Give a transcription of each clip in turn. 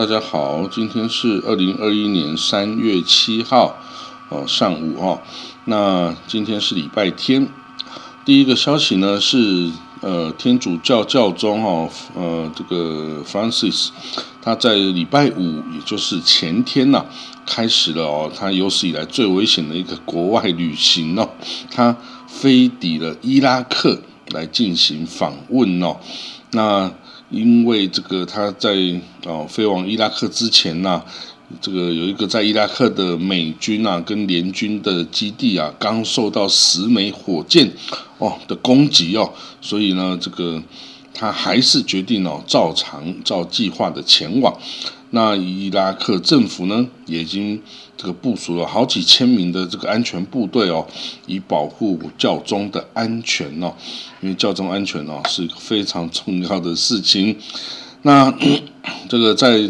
大家好，今天是二零二一年三月七号哦上午哦。那今天是礼拜天。第一个消息呢是呃天主教教宗哦呃这个 Francis 他在礼拜五也就是前天呐开始了哦他有史以来最危险的一个国外旅行哦，他飞抵了伊拉克来进行访问哦。那因为这个他在哦飞往伊拉克之前呢，这个有一个在伊拉克的美军啊跟联军的基地啊，刚受到十枚火箭哦的攻击哦，所以呢，这个他还是决定哦照常照计划的前往。那伊拉克政府呢，也已经这个部署了好几千名的这个安全部队哦，以保护教宗的安全哦。因为教宗安全哦是一个非常重要的事情。那 这个在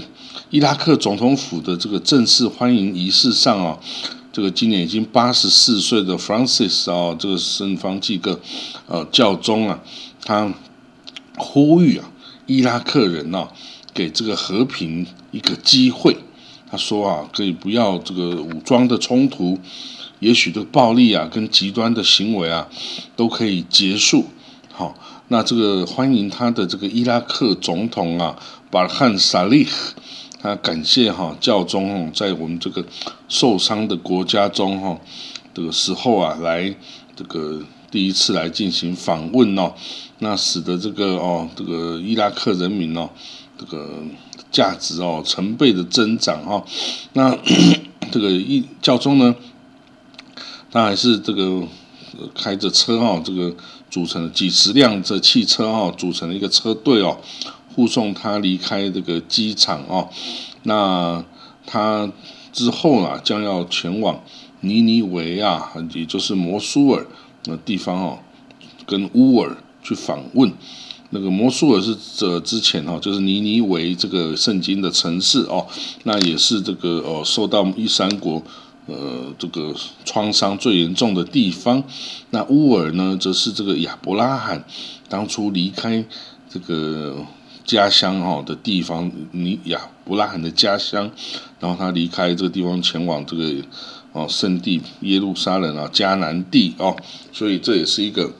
伊拉克总统府的这个正式欢迎仪式上哦，这个今年已经八十四岁的 Francis 哦，这个圣方济各呃教宗啊，他呼吁啊伊拉克人哦。给这个和平一个机会，他说啊，可以不要这个武装的冲突，也许这个暴力啊跟极端的行为啊都可以结束。好，那这个欢迎他的这个伊拉克总统啊，巴汗萨利，他感谢哈教宗在我们这个受伤的国家中哈这个时候啊来这个第一次来进行访问哦，那使得这个哦这个伊拉克人民哦。这个价值哦，成倍的增长哈。那 这个一教宗呢，他还是这个开着车哈，这个组成几十辆这汽车哈，组成了一个车队哦，护送他离开这个机场哦。那他之后啊，将要前往尼尼维亚，也就是摩苏尔的地方哦，跟乌尔去访问。那个摩苏尔是这之前哈，就是尼尼维这个圣经的城市哦，那也是这个哦受到伊三国呃这个创伤最严重的地方。那乌尔呢，则是这个亚伯拉罕当初离开这个家乡哈的地方，尼亚伯拉罕的家乡，然后他离开这个地方前往这个哦圣地耶路撒冷啊迦南地哦，所以这也是一个。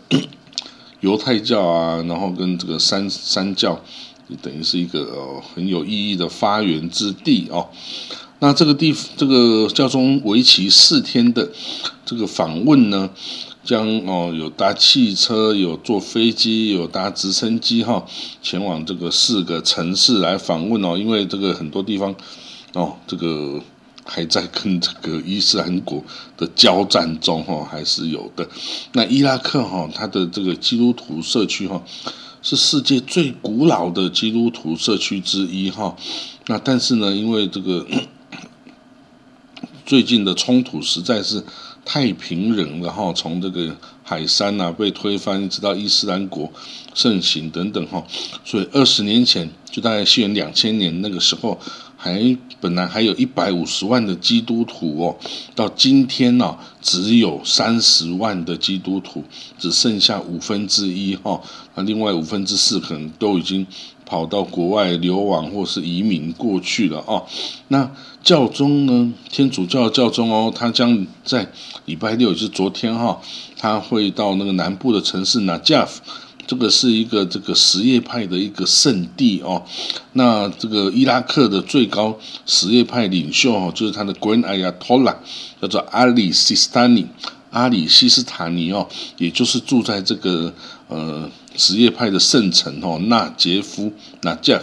犹太教啊，然后跟这个三三教，等于是一个哦很有意义的发源之地哦。那这个地这个教宗为期四天的这个访问呢，将哦有搭汽车，有坐飞机，有搭直升机哈，前往这个四个城市来访问哦。因为这个很多地方哦，这个。还在跟这个伊斯兰国的交战中哈，还是有的。那伊拉克哈，它的这个基督徒社区哈，是世界最古老的基督徒社区之一哈。那但是呢，因为这个 最近的冲突实在是太平人了哈，从这个海山呐被推翻，直到伊斯兰国盛行等等哈，所以二十年前就大概西元两千年那个时候。还本来还有一百五十万的基督徒哦，到今天呢，只有三十万的基督徒，只剩下五分之一哈。那另外五分之四可能都已经跑到国外流亡或是移民过去了哦。那教宗呢？天主教教宗哦，他将在礼拜六，就是昨天哈，他会到那个南部的城市 Najaf。这个是一个这个什叶派的一个圣地哦，那这个伊拉克的最高什叶派领袖哦，就是他的 Grand Ayatollah，叫做阿里西斯塔尼，阿里西斯塔尼哦，也就是住在这个呃什叶派的圣城哦，纳杰夫，那 Jeff。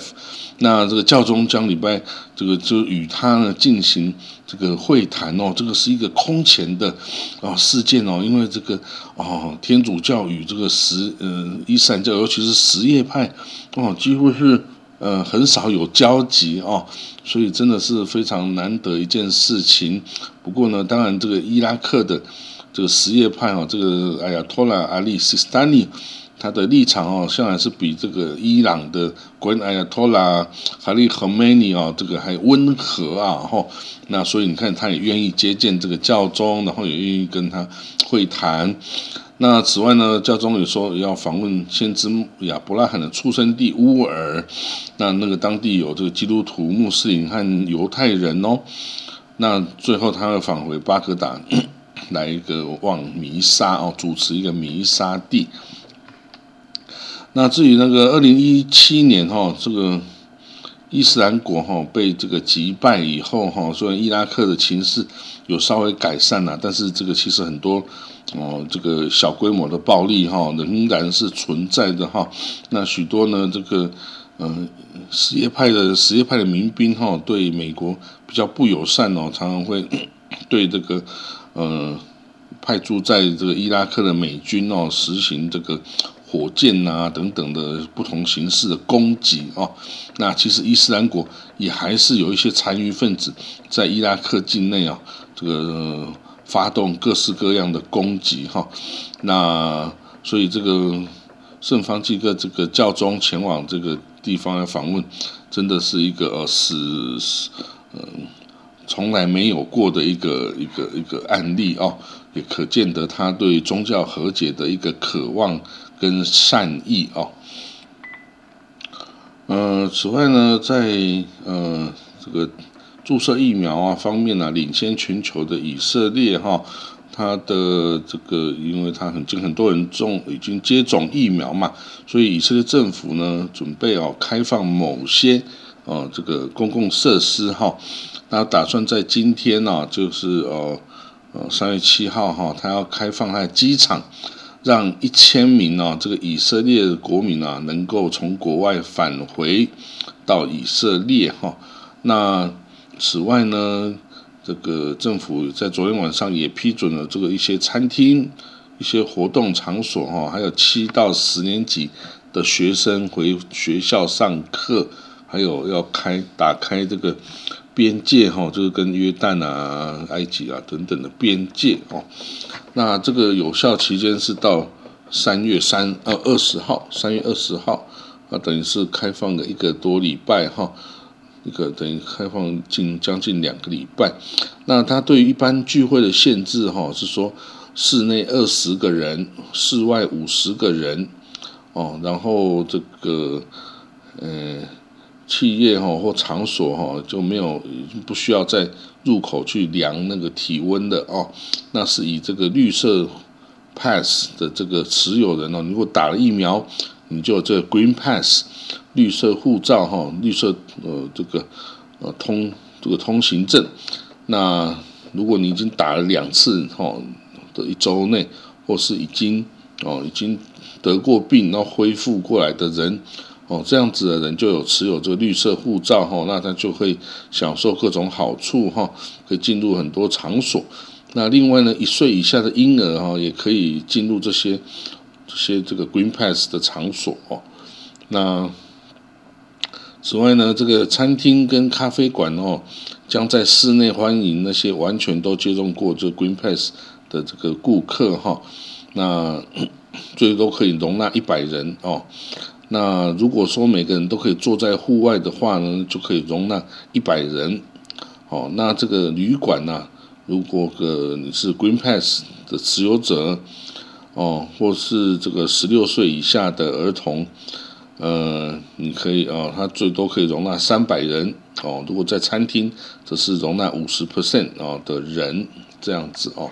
那这个教宗将礼拜这个就与他呢进行这个会谈哦，这个是一个空前的啊事件哦，因为这个哦天主教与这个什呃伊斯兰教，尤其是什叶派哦，几乎是呃很少有交集哦，所以真的是非常难得一件事情。不过呢，当然这个伊拉克的这个什叶派哦，这个哎呀托拉阿里西斯丹尼。他的立场哦，向来是比这个伊朗的国安亚托拉哈利和梅尼哦，这个还温和啊，吼。那所以你看，他也愿意接见这个教宗，然后也愿意跟他会谈。那此外呢，教宗也说要访问先知亚伯拉罕的出生地乌尔，那那个当地有这个基督徒、穆斯林和犹太人哦。那最后他要返回巴格达，来一个望弥撒哦，主持一个弥撒地。那至于那个二零一七年哈，这个伊斯兰国哈被这个击败以后哈，虽然伊拉克的情势有稍微改善了，但是这个其实很多。哦，这个小规模的暴力哈仍然是存在的哈。那许多呢，这个嗯，什叶派的什叶派的民兵哈，对美国比较不友善哦，常常会 对这个呃派驻在这个伊拉克的美军哦，实行这个火箭呐等等的不同形式的攻击哦。那其实伊斯兰国也还是有一些残余分子在伊拉克境内啊，这个。发动各式各样的攻击，哈，那所以这个圣方济各这个教宗前往这个地方来访问，真的是一个呃是嗯从来没有过的一个一个一个案例哦，也可见得他对宗教和解的一个渴望跟善意哦。呃，此外呢，在呃这个。注射疫苗啊方面呢，领先全球的以色列哈，它的这个，因为它很经很多人种已经接种疫苗嘛，所以以色列政府呢准备哦开放某些哦这个公共设施哈，那打算在今天呢，就是呃呃三月七号哈，他要开放他机场，让一千名呢这个以色列国民啊能够从国外返回到以色列哈，那。此外呢，这个政府在昨天晚上也批准了这个一些餐厅、一些活动场所哈，还有七到十年级的学生回学校上课，还有要开打开这个边界哈，就是跟约旦啊、埃及啊等等的边界哦。那这个有效期间是到三月三呃二十号，三月二十号啊，等于是开放了一个多礼拜哈。一个等于开放近将近两个礼拜，那它对于一般聚会的限制哈是说室内二十个人，室外五十个人哦，然后这个呃企业哈或场所哈就没有不需要在入口去量那个体温的哦，那是以这个绿色 pass 的这个持有人哦，如果打了疫苗，你就这个 green pass。绿色护照哈，绿色呃这个呃通这个通行证，那如果你已经打了两次哈的一周内，或是已经哦已经得过病然后恢复过来的人哦，这样子的人就有持有这个绿色护照哈，那他就会享受各种好处哈，可以进入很多场所。那另外呢，一岁以下的婴儿哈也可以进入这些这些这个 Green Pass 的场所哦，那。此外呢，这个餐厅跟咖啡馆哦，将在室内欢迎那些完全都接种过这 Green Pass 的这个顾客哈。那 最多可以容纳一百人哦。那如果说每个人都可以坐在户外的话呢，就可以容纳一百人。哦，那这个旅馆呢，如果个你是 Green Pass 的持有者哦，或是这个十六岁以下的儿童。呃，你可以哦，它最多可以容纳三百人哦。如果在餐厅，则是容纳五十 percent 哦的人这样子哦。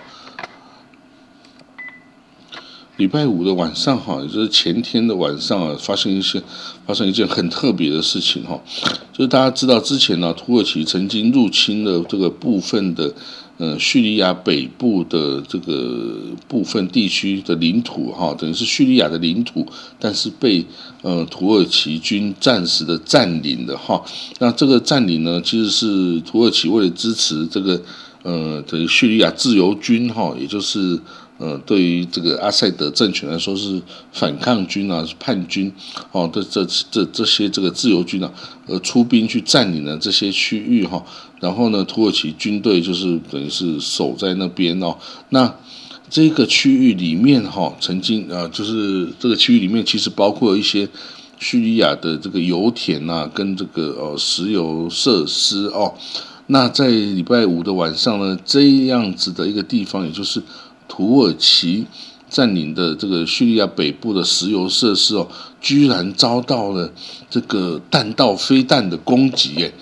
礼拜五的晚上哈，也就是前天的晚上啊，发生一些发生一件很特别的事情哈，就是大家知道之前呢，土耳其曾经入侵了这个部分的。呃，叙利亚北部的这个部分地区的领土，哈，等于是叙利亚的领土，但是被呃土耳其军暂时的占领的哈。那这个占领呢，其实是土耳其为了支持这个呃等于叙利亚自由军哈，也就是。呃，对于这个阿塞德政权来说是反抗军啊，是叛军，哦，这这这这些这个自由军啊，呃，出兵去占领了这些区域哈，然后呢，土耳其军队就是等于是守在那边哦，那这个区域里面哈，曾经啊，就是这个区域里面其实包括一些叙利亚的这个油田呐，跟这个呃石油设施哦。那在礼拜五的晚上呢，这样子的一个地方，也就是土耳其占领的这个叙利亚北部的石油设施哦，居然遭到了这个弹道飞弹的攻击耶！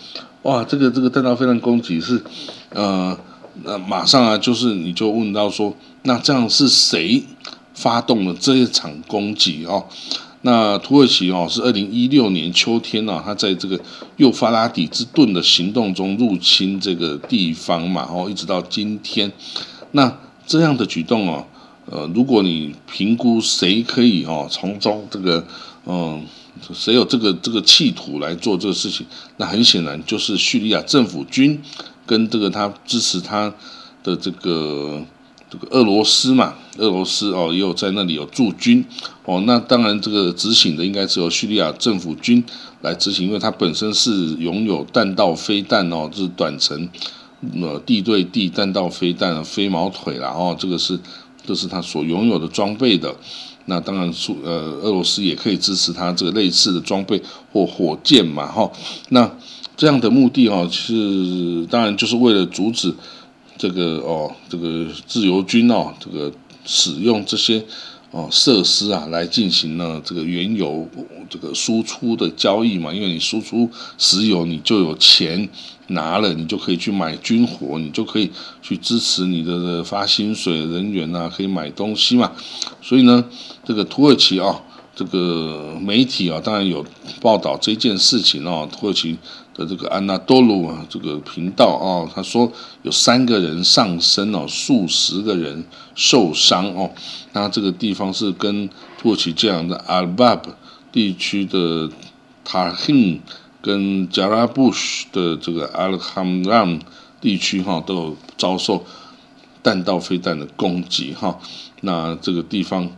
哇，这个这个弹道飞弹攻击是呃，那马上啊，就是你就问到说，那这样是谁发动了这一场攻击哦？那土耳其哦，是二零一六年秋天呢，他在这个幼发拉底之盾的行动中入侵这个地方嘛，哦，一直到今天，那这样的举动哦，呃，如果你评估谁可以哦从中这个，嗯，谁有这个这个企图来做这个事情，那很显然就是叙利亚政府军跟这个他支持他的这个。这个俄罗斯嘛，俄罗斯哦也有在那里有驻军哦，那当然这个执行的应该是由叙利亚政府军来执行，因为它本身是拥有弹道飞弹哦，就是短程呃地对地弹道飞弹飞毛腿啦哦，这个是这是他所拥有的装备的。那当然苏呃俄罗斯也可以支持他这个类似的装备或火箭嘛哈。那这样的目的哦是当然就是为了阻止。这个哦，这个自由军哦，这个使用这些哦设施啊，来进行呢这个原油这个输出的交易嘛，因为你输出石油，你就有钱拿了，你就可以去买军火，你就可以去支持你的发薪水人员呐，可以买东西嘛。所以呢，这个土耳其啊，这个媒体啊，当然有报道这件事情哦，土耳其。的这个安纳多鲁啊，这个频道啊，他说有三个人丧生哦，数十个人受伤哦。那这个地方是跟土耳其这样的阿尔巴地区的塔辛跟加拉布什的这个阿尔罕让地区哈，都有遭受弹道飞弹的攻击哈。那这个地方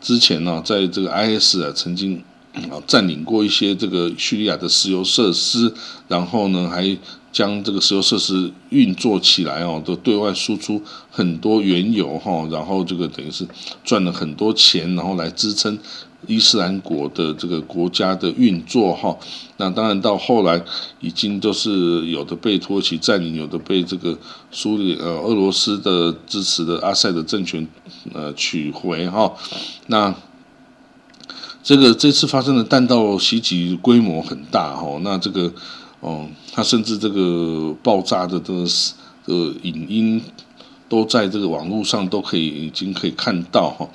之前呢，在这个 IS 啊曾经。啊，占领过一些这个叙利亚的石油设施，然后呢，还将这个石油设施运作起来哦，都对外输出很多原油哈，然后这个等于是赚了很多钱，然后来支撑伊斯兰国的这个国家的运作哈。那当然到后来已经都是有的被土耳其占领，有的被这个苏联呃俄罗斯的支持的阿塞的政权呃取回哈。那这个这次发生的弹道袭击规模很大哈，那这个哦，它甚至这个爆炸的这个呃影音都在这个网络上都可以已经可以看到哈。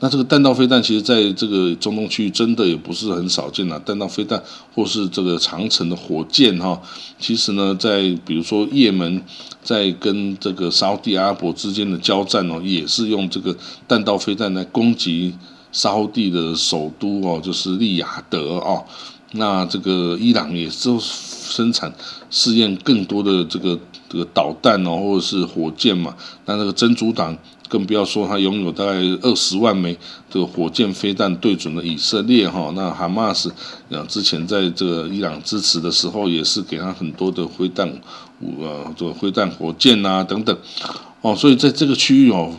那这个弹道飞弹其实在这个中东区域真的也不是很少见了，弹道飞弹或是这个长城的火箭哈，其实呢，在比如说也门在跟这个沙特阿拉伯之间的交战哦，也是用这个弹道飞弹来攻击。沙地的首都哦，就是利雅得哦。那这个伊朗也是生产试验更多的这个这个导弹哦，或者是火箭嘛。那那个真主党更不要说，他拥有大概二十万枚这个火箭飞弹对准了以色列哈。那哈马斯呃之前在这个伊朗支持的时候，也是给他很多的灰弹呃这个灰弹火箭呐等等哦。所以在这个区域哦。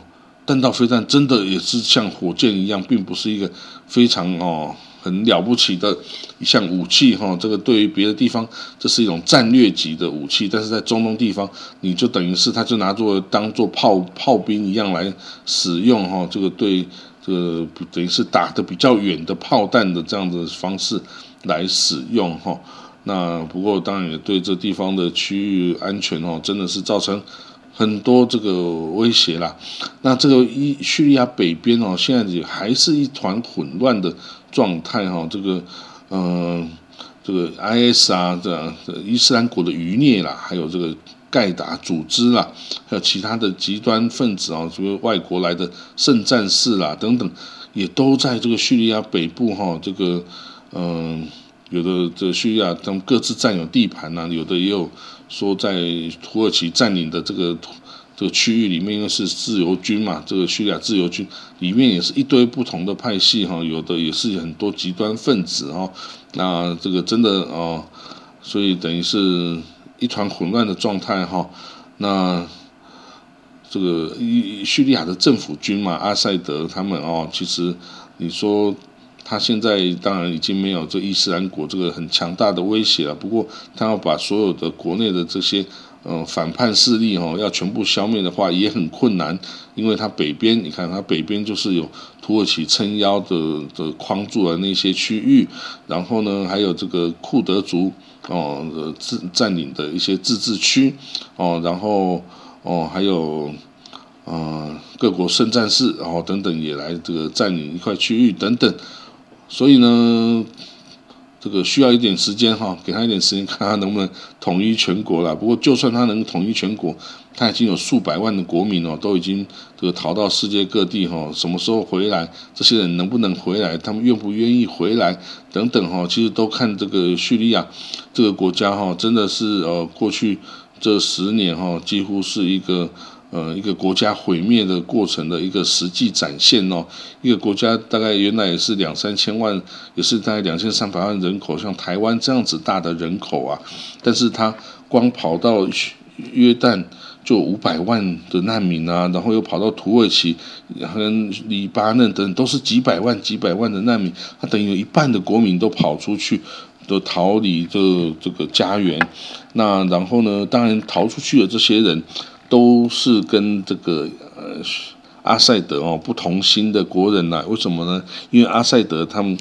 弹道飞弹真的也是像火箭一样，并不是一个非常哦很了不起的一项武器哈。这个对于别的地方，这是一种战略级的武器，但是在中东地方，你就等于是它就拿作当做炮炮兵一样来使用哈。这个对这个等于是打的比较远的炮弹的这样的方式来使用哈。那不过当然也对这地方的区域安全哦，真的是造成。很多这个威胁啦，那这个伊叙利亚北边哦，现在也还是一团混乱的状态哈。这个，嗯，这个 IS 啊，这伊斯兰国的余孽啦，还有这个盖达组织啦，还有其他的极端分子啊，这个外国来的圣战士啦等等，也都在这个叙利亚北部哈。这个，嗯，有的这叙利亚他们各自占有地盘呐，有的也有。说在土耳其占领的这个这个区域里面，因为是自由军嘛，这个叙利亚自由军里面也是一堆不同的派系哈，有的也是很多极端分子哈，那这个真的哦，所以等于是一团混乱的状态哈，那这个叙利亚的政府军嘛，阿塞德他们哦，其实你说他现在当然已经没有这伊斯兰国这个很强大的威胁了，不过他要把所有的国内的这些。嗯，反叛势力哦，要全部消灭的话也很困难，因为它北边，你看它北边就是有土耳其撑腰的的框住了那些区域，然后呢，还有这个库德族哦的自占领的一些自治区哦，然后哦还有嗯各国圣战士，然后等等也来这个占领一块区域等等，所以呢。这个需要一点时间哈，给他一点时间，看他能不能统一全国了。不过，就算他能统一全国，他已经有数百万的国民哦，都已经这个逃到世界各地哈。什么时候回来？这些人能不能回来？他们愿不愿意回来？等等哈，其实都看这个叙利亚这个国家哈，真的是呃，过去这十年哈，几乎是一个。呃，一个国家毁灭的过程的一个实际展现哦。一个国家大概原来也是两三千万，也是大概两千三百万人口，像台湾这样子大的人口啊，但是他光跑到约旦就五百万的难民啊，然后又跑到土耳其跟黎巴嫩等，都是几百万、几百万的难民，他等于有一半的国民都跑出去，都逃离这这个家园。那然后呢，当然逃出去的这些人。都是跟这个呃阿塞德哦不同心的国人呐？为什么呢？因为阿塞德他们，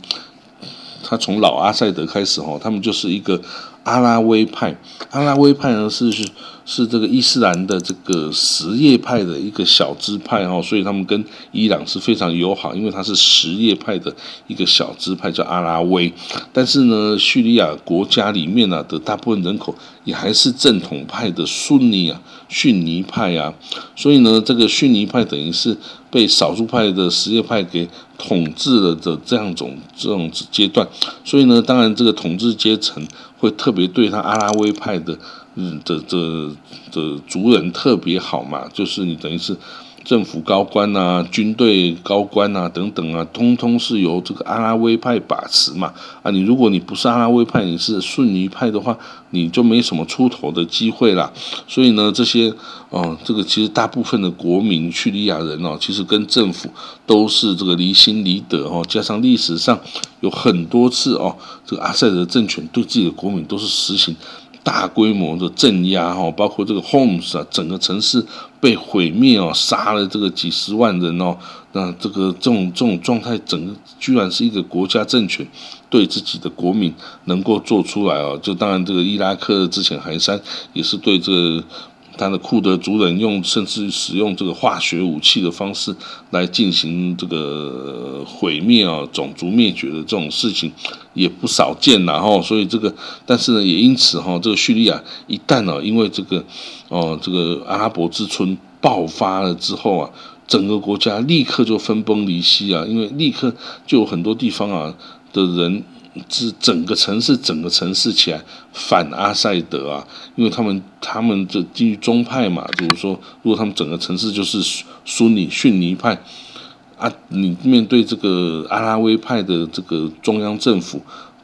他从老阿塞德开始哦，他们就是一个阿拉维派。阿拉维派呢是是。是这个伊斯兰的这个什叶派的一个小支派哈，所以他们跟伊朗是非常友好，因为他是什叶派的一个小支派叫阿拉维。但是呢，叙利亚国家里面呢的大部分人口也还是正统派的逊尼啊，逊尼派啊，所以呢，这个逊尼派等于是被少数派的什叶派给统治了的这样种这种阶段，所以呢，当然这个统治阶层会特别对他阿拉维派的。嗯，这这这族人特别好嘛，就是你等于是政府高官呐、军队高官呐等等啊，通通是由这个阿拉维派把持嘛。啊，你如果你不是阿拉维派，你是逊尼派的话，你就没什么出头的机会啦。所以呢，这些哦，这个其实大部分的国民叙利亚人哦，其实跟政府都是这个离心离德哦，加上历史上有很多次哦，这个阿塞德政权对自己的国民都是实行。大规模的镇压哈，包括这个 Homs 啊，整个城市被毁灭哦，杀了这个几十万人哦，那这个这种这种状态，整个居然是一个国家政权对自己的国民能够做出来哦，就当然这个伊拉克之前还山也是对这个。他的库德族人用甚至使用这个化学武器的方式来进行这个毁灭啊，种族灭绝的这种事情也不少见呐哈。所以这个，但是呢，也因此哈，这个叙利亚一旦呢，因为这个哦，这个阿拉伯之春爆发了之后啊，整个国家立刻就分崩离析啊，因为立刻就有很多地方啊的人。是整个城市，整个城市起来反阿塞德啊，因为他们他们这基于宗派嘛，就是说，如果他们整个城市就是苏尼逊尼派啊，你面对这个阿拉维派的这个中央政府。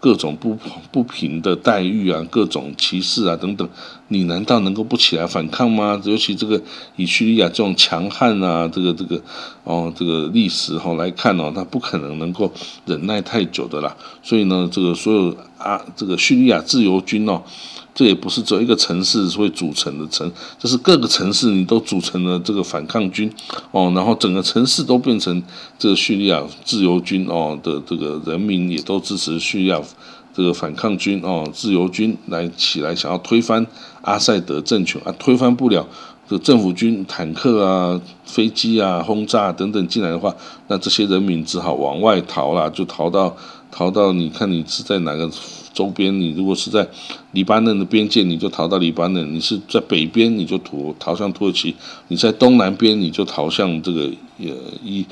各种不不平的待遇啊，各种歧视啊等等，你难道能够不起来反抗吗？尤其这个以叙利亚这种强悍啊，这个这个哦，这个历史哈来看哦，他不可能能够忍耐太久的啦。所以呢，这个所有啊，这个叙利亚自由军哦。这也不是只有一个城市会组成的城，这是各个城市你都组成了这个反抗军哦，然后整个城市都变成这个叙利亚自由军哦的这个人民也都支持叙利亚这个反抗军哦，自由军来起来想要推翻阿塞德政权啊，推翻不了，这政府军坦克啊、飞机啊、轰炸等等进来的话，那这些人民只好往外逃了，就逃到逃到你看你是在哪个？周边，你如果是在黎巴嫩的边界，你就逃到黎巴嫩；你是在北边，你就逃逃向土耳其；你在东南边，你就逃向这个呃伊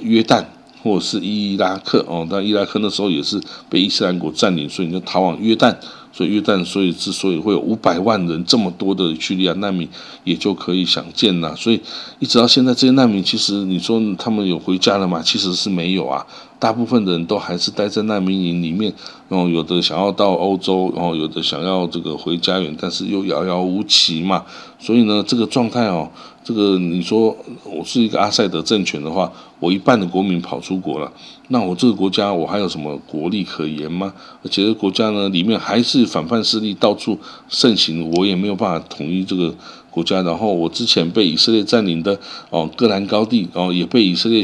约旦或者是伊拉克哦。但伊拉克那时候也是被伊斯兰国占领，所以你就逃往约旦。所以约旦，所以之所以会有五百万人这么多的叙利亚难民，也就可以想见了。所以一直到现在，这些难民其实你说他们有回家了吗？其实是没有啊。大部分的人都还是待在难民营里面，然后有的想要到欧洲，然后有的想要这个回家园，但是又遥遥无期嘛。所以呢，这个状态哦，这个你说我是一个阿塞德政权的话，我一半的国民跑出国了，那我这个国家我还有什么国力可言吗？而且这国家呢，里面还是反叛势力到处盛行，我也没有办法统一这个国家。然后我之前被以色列占领的哦，戈兰高地，哦也被以色列。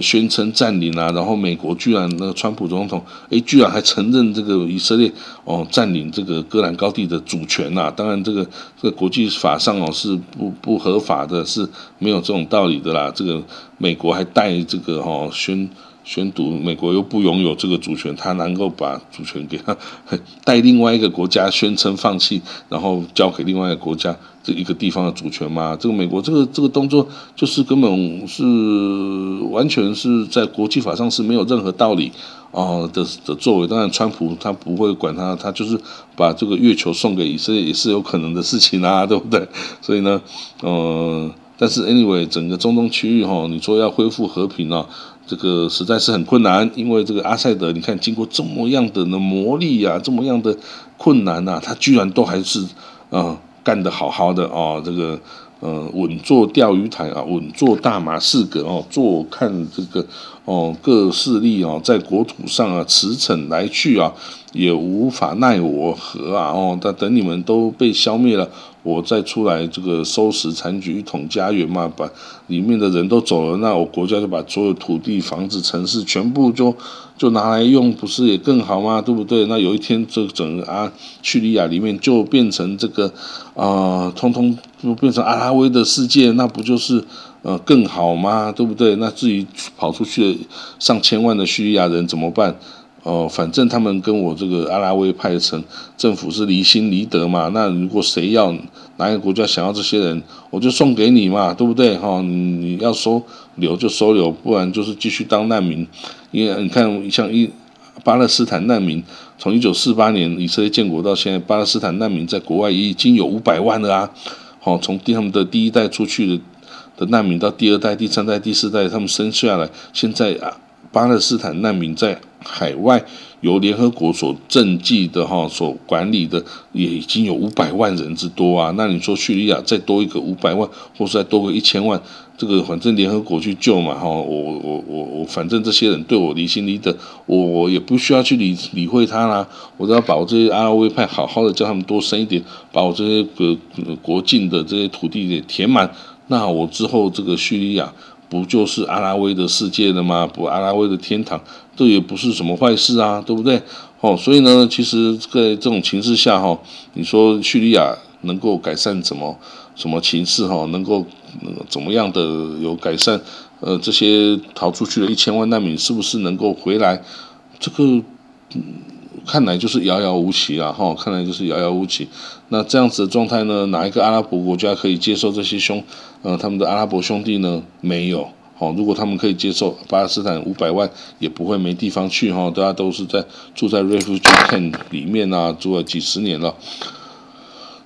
宣称占领啊，然后美国居然那个川普总统，哎，居然还承认这个以色列哦占领这个戈兰高地的主权呐！当然，这个这个国际法上哦是不不合法的，是没有这种道理的啦。这个美国还带这个哦宣。宣读美国又不拥有这个主权，他能够把主权给他 带另外一个国家宣称放弃，然后交给另外一个国家这一个地方的主权吗？这个美国这个这个动作就是根本是完全是在国际法上是没有任何道理哦的的作为。当然，川普他不会管他，他就是把这个月球送给以色列也是有可能的事情啊，对不对？所以呢，呃，但是 anyway，整个中东区域哈，你说要恢复和平啊？这个实在是很困难，因为这个阿塞德，你看经过这么样的呢磨砺呀，这么样的困难呐，他居然都还是啊干得好好的哦，这个呃稳坐钓鱼台啊，稳坐大马士革哦，坐看这个哦各势力哦在国土上啊驰骋来去啊，也无法奈我何啊哦，但等你们都被消灭了。我再出来这个收拾残局，一统家园嘛，把里面的人都走了，那我国家就把所有土地、房子、城市全部就就拿来用，不是也更好吗？对不对？那有一天这整个啊叙利亚里面就变成这个啊，通通就变成阿拉维的世界，那不就是呃更好吗？对不对？那至于跑出去的上千万的叙利亚人怎么办？哦，反正他们跟我这个阿拉维派成政府是离心离德嘛。那如果谁要哪个国家想要这些人，我就送给你嘛，对不对？哈，你要收留就收留，不然就是继续当难民。因为你看，像一巴勒斯坦难民，从一九四八年以色列建国到现在，巴勒斯坦难民在国外也已经有五百万了啊。好，从他们的第一代出去的难民到第二代、第三代、第四代，他们生下来，现在啊，巴勒斯坦难民在。海外由联合国所政绩的哈，所管理的也已经有五百万人之多啊。那你说叙利亚再多一个五百万，或是再多个一千万，这个反正联合国去救嘛哈。我我我我，反正这些人对我离心离德，我我也不需要去理理会他啦。我只要把我这些阿拉维派好好的叫他们多生一点，把我这些个国境的这些土地给填满，那我之后这个叙利亚。不就是阿拉维的世界了吗？不，阿拉维的天堂，这也不是什么坏事啊，对不对？哦，所以呢，其实在这种情势下，哈，你说叙利亚能够改善怎么什么情势？哈，能够怎么样的有改善？呃，这些逃出去的一千万难民是不是能够回来？这个，看来就是遥遥无期啊哈，看来就是遥遥无期。那这样子的状态呢？哪一个阿拉伯国家可以接受这些兄，呃，他们的阿拉伯兄弟呢？没有。好，如果他们可以接受，巴勒斯坦五百万也不会没地方去哈。大家都是在住在 refugee camp 里面啊，住了几十年了。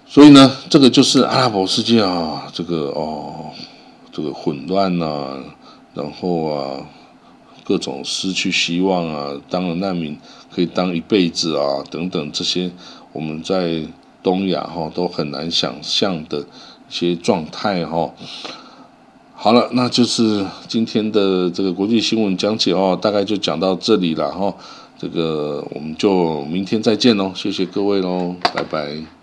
所以呢，这个就是阿拉伯世界啊，这个哦，这个混乱呐，然后啊。各种失去希望啊，当了难民可以当一辈子啊，等等这些我们在东亚哈都很难想象的一些状态哈。好了，那就是今天的这个国际新闻讲解哦，大概就讲到这里了哈。这个我们就明天再见喽，谢谢各位喽，拜拜。